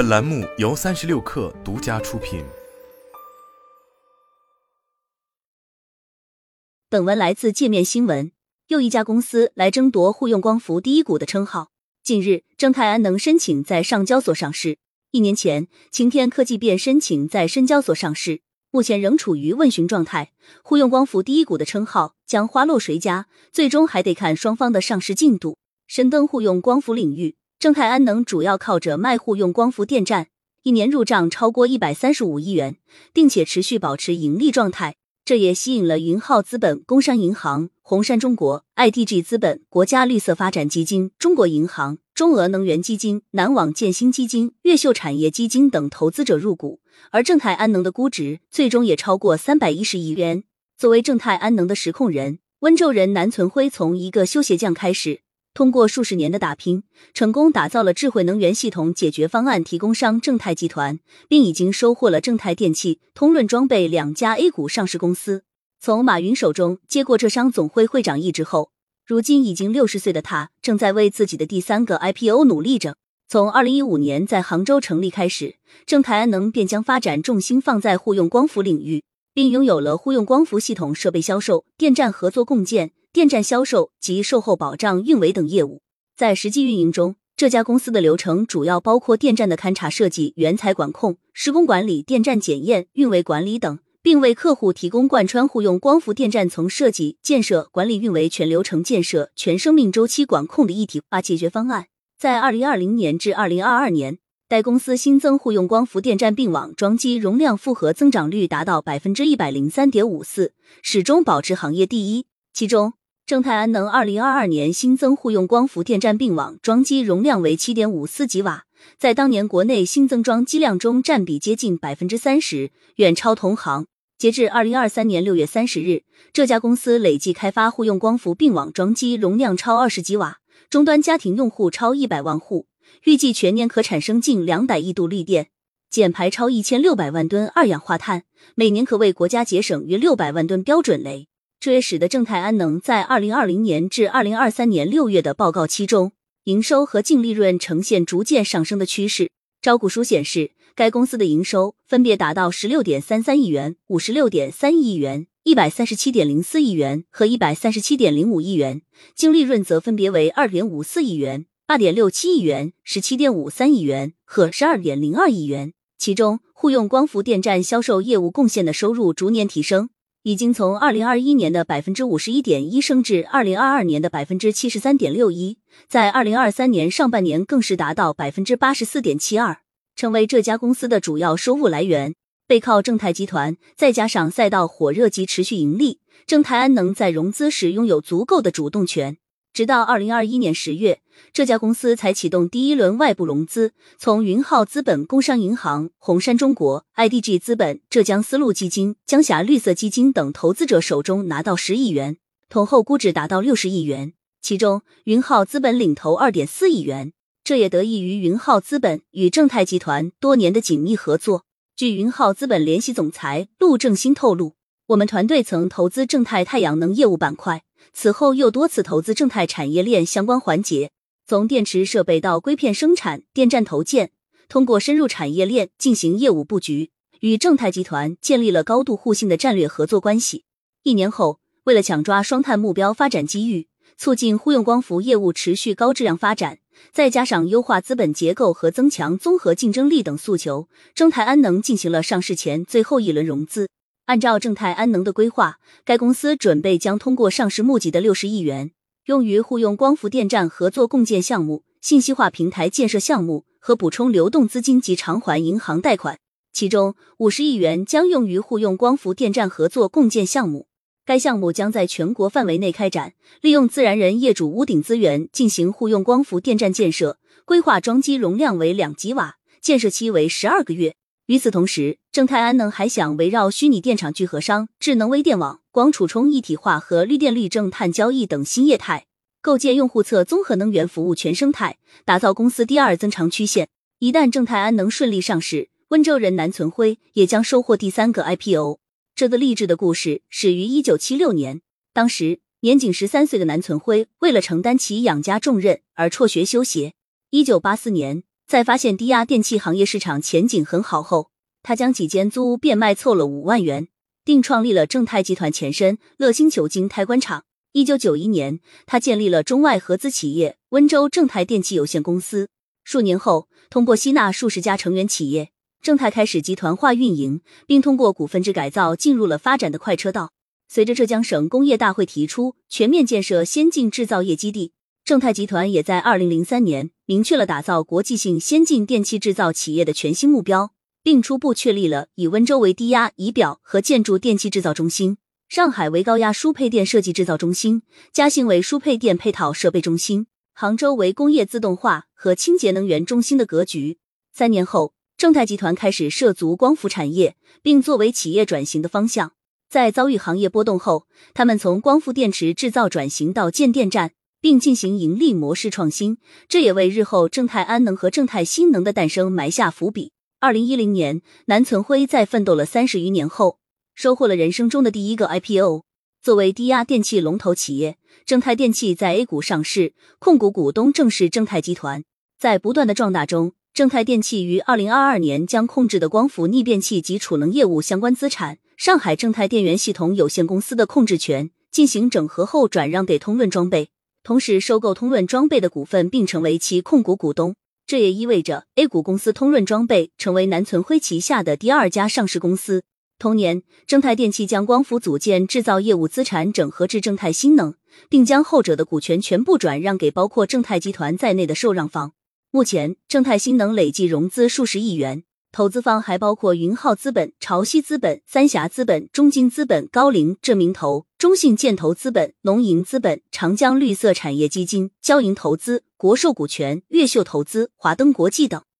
本栏目由三十六氪独家出品。本文来自界面新闻。又一家公司来争夺互用光伏第一股的称号。近日，正泰安能申请在上交所上市。一年前，晴天科技便申请在深交所上市，目前仍处于问询状态。互用光伏第一股的称号将花落谁家，最终还得看双方的上市进度。深登互用光伏领域。正泰安能主要靠着卖户用光伏电站，一年入账超过一百三十五亿元，并且持续保持盈利状态。这也吸引了云浩资本、工商银行、红杉中国、ITG 资本、国家绿色发展基金、中国银行、中俄能源基金、南网建新基金、越秀产业基金等投资者入股。而正泰安能的估值最终也超过三百一十亿元。作为正泰安能的实控人，温州人南存辉从一个修鞋匠开始。通过数十年的打拼，成功打造了智慧能源系统解决方案提供商正泰集团，并已经收获了正泰电器、通润装备两家 A 股上市公司。从马云手中接过浙商总会会长一职后，如今已经六十岁的他，正在为自己的第三个 IPO 努力着。从二零一五年在杭州成立开始，正泰安能便将发展重心放在户用光伏领域，并拥有了户用光伏系统设备销售、电站合作共建。电站销售及售后保障、运维等业务，在实际运营中，这家公司的流程主要包括电站的勘察设计、原材管控、施工管理、电站检验、运维管理等，并为客户提供贯穿户用光伏电站从设计、建设、管理、运维全流程建设、全生命周期管控的一体化解决方案。在二零二零年至二零二二年，该公司新增户用光伏电站并网装机容量复合增长率达到百分之一百零三点五四，始终保持行业第一。其中，正泰安能二零二二年新增户用光伏电站并网装机容量为七点五四吉瓦，在当年国内新增装机量中占比接近百分之三十，远超同行。截至二零二三年六月三十日，这家公司累计开发户用光伏并网装机容量超二十吉瓦，终端家庭用户超一百万户，预计全年可产生近两百亿度绿电，减排超一千六百万吨二氧化碳，每年可为国家节省约六百万吨标准煤。这也使得正泰安能在二零二零年至二零二三年六月的报告期中，营收和净利润呈现逐渐上升的趋势。招股书显示，该公司的营收分别达到十六点三三亿元、五十六点三亿元、一百三十七点零四亿元和一百三十七点零五亿元，净利润则分别为二点五四亿元、八点六七亿元、十七点五三亿元和十二点零二亿元。其中，户用光伏电站销售业务贡献的收入逐年提升。已经从二零二一年的百分之五十一点一升至二零二二年的百分之七十三点六一，在二零二三年上半年更是达到百分之八十四点七二，成为这家公司的主要收入来源。背靠正泰集团，再加上赛道火热及持续盈利，正泰安能在融资时拥有足够的主动权。直到二零二一年十月，这家公司才启动第一轮外部融资，从云浩资本、工商银行、红杉中国、IDG 资本、浙江丝路基金、江霞绿色基金等投资者手中拿到十亿元，统后估值达到六十亿元。其中，云浩资本领投二点四亿元，这也得益于云浩资本与正泰集团多年的紧密合作。据云浩资本联席总裁陆正新透露，我们团队曾投资正泰太阳能业务板块。此后又多次投资正泰产业链相关环节，从电池设备到硅片生产、电站投建，通过深入产业链进行业务布局，与正泰集团建立了高度互信的战略合作关系。一年后，为了抢抓双碳目标发展机遇，促进户用光伏业务持续高质量发展，再加上优化资本结构和增强综合竞争力等诉求，正泰安能进行了上市前最后一轮融资。按照正泰安能的规划，该公司准备将通过上市募集的六十亿元，用于户用光伏电站合作共建项目、信息化平台建设项目和补充流动资金及偿还银行贷款。其中五十亿元将用于户用光伏电站合作共建项目。该项目将在全国范围内开展，利用自然人业主屋顶资源进行户用光伏电站建设，规划装机容量为两吉瓦，建设期为十二个月。与此同时，正泰安能还想围绕虚拟电厂聚合商、智能微电网、光储充一体化和绿电绿正碳交易等新业态，构建用户侧综合能源服务全生态，打造公司第二增长曲线。一旦正泰安能顺利上市，温州人南存辉也将收获第三个 IPO。这个励志的故事始于一九七六年，当时年仅十三岁的南存辉为了承担起养家重任而辍学修鞋。一九八四年。在发现低压电器行业市场前景很好后，他将几间租屋变卖凑了五万元，并创立了正泰集团前身乐星球晶胎官厂。一九九一年，他建立了中外合资企业温州正泰电器有限公司。数年后，通过吸纳数十家成员企业，正泰开始集团化运营，并通过股份制改造进入了发展的快车道。随着浙江省工业大会提出全面建设先进制造业基地，正泰集团也在二零零三年明确了打造国际性先进电气制造企业的全新目标，并初步确立了以温州为低压仪表和建筑电气制造中心。上海为高压输配电设计制造中心，嘉兴为输配电配套设备中心，杭州为工业自动化和清洁能源中心的格局。三年后，正泰集团开始涉足光伏产业，并作为企业转型的方向。在遭遇行业波动后，他们从光伏电池制造转型到建电站，并进行盈利模式创新，这也为日后正泰安能和正泰新能的诞生埋下伏笔。二零一零年，南存辉在奋斗了三十余年后。收获了人生中的第一个 IPO。作为低压电器龙头企业，正泰电器在 A 股上市，控股股东正是正泰集团。在不断的壮大中，正泰电器于二零二二年将控制的光伏逆变器及储能业务相关资产上海正泰电源系统有限公司的控制权进行整合后转让给通润装备，同时收购通润装备的股份并成为其控股股东。这也意味着 A 股公司通润装备成为南存辉旗下的第二家上市公司。同年，正泰电器将光伏组件制造业务资产整合至正泰新能，并将后者的股权全部转让给包括正泰集团在内的受让方。目前，正泰新能累计融资数十亿元，投资方还包括云浩资本、潮汐资本、三峡资本、中金资本、高瓴、这名投、中信建投资本、农银资本、长江绿色产业基金、交银投资、国寿股权、越秀投资、华登国际等。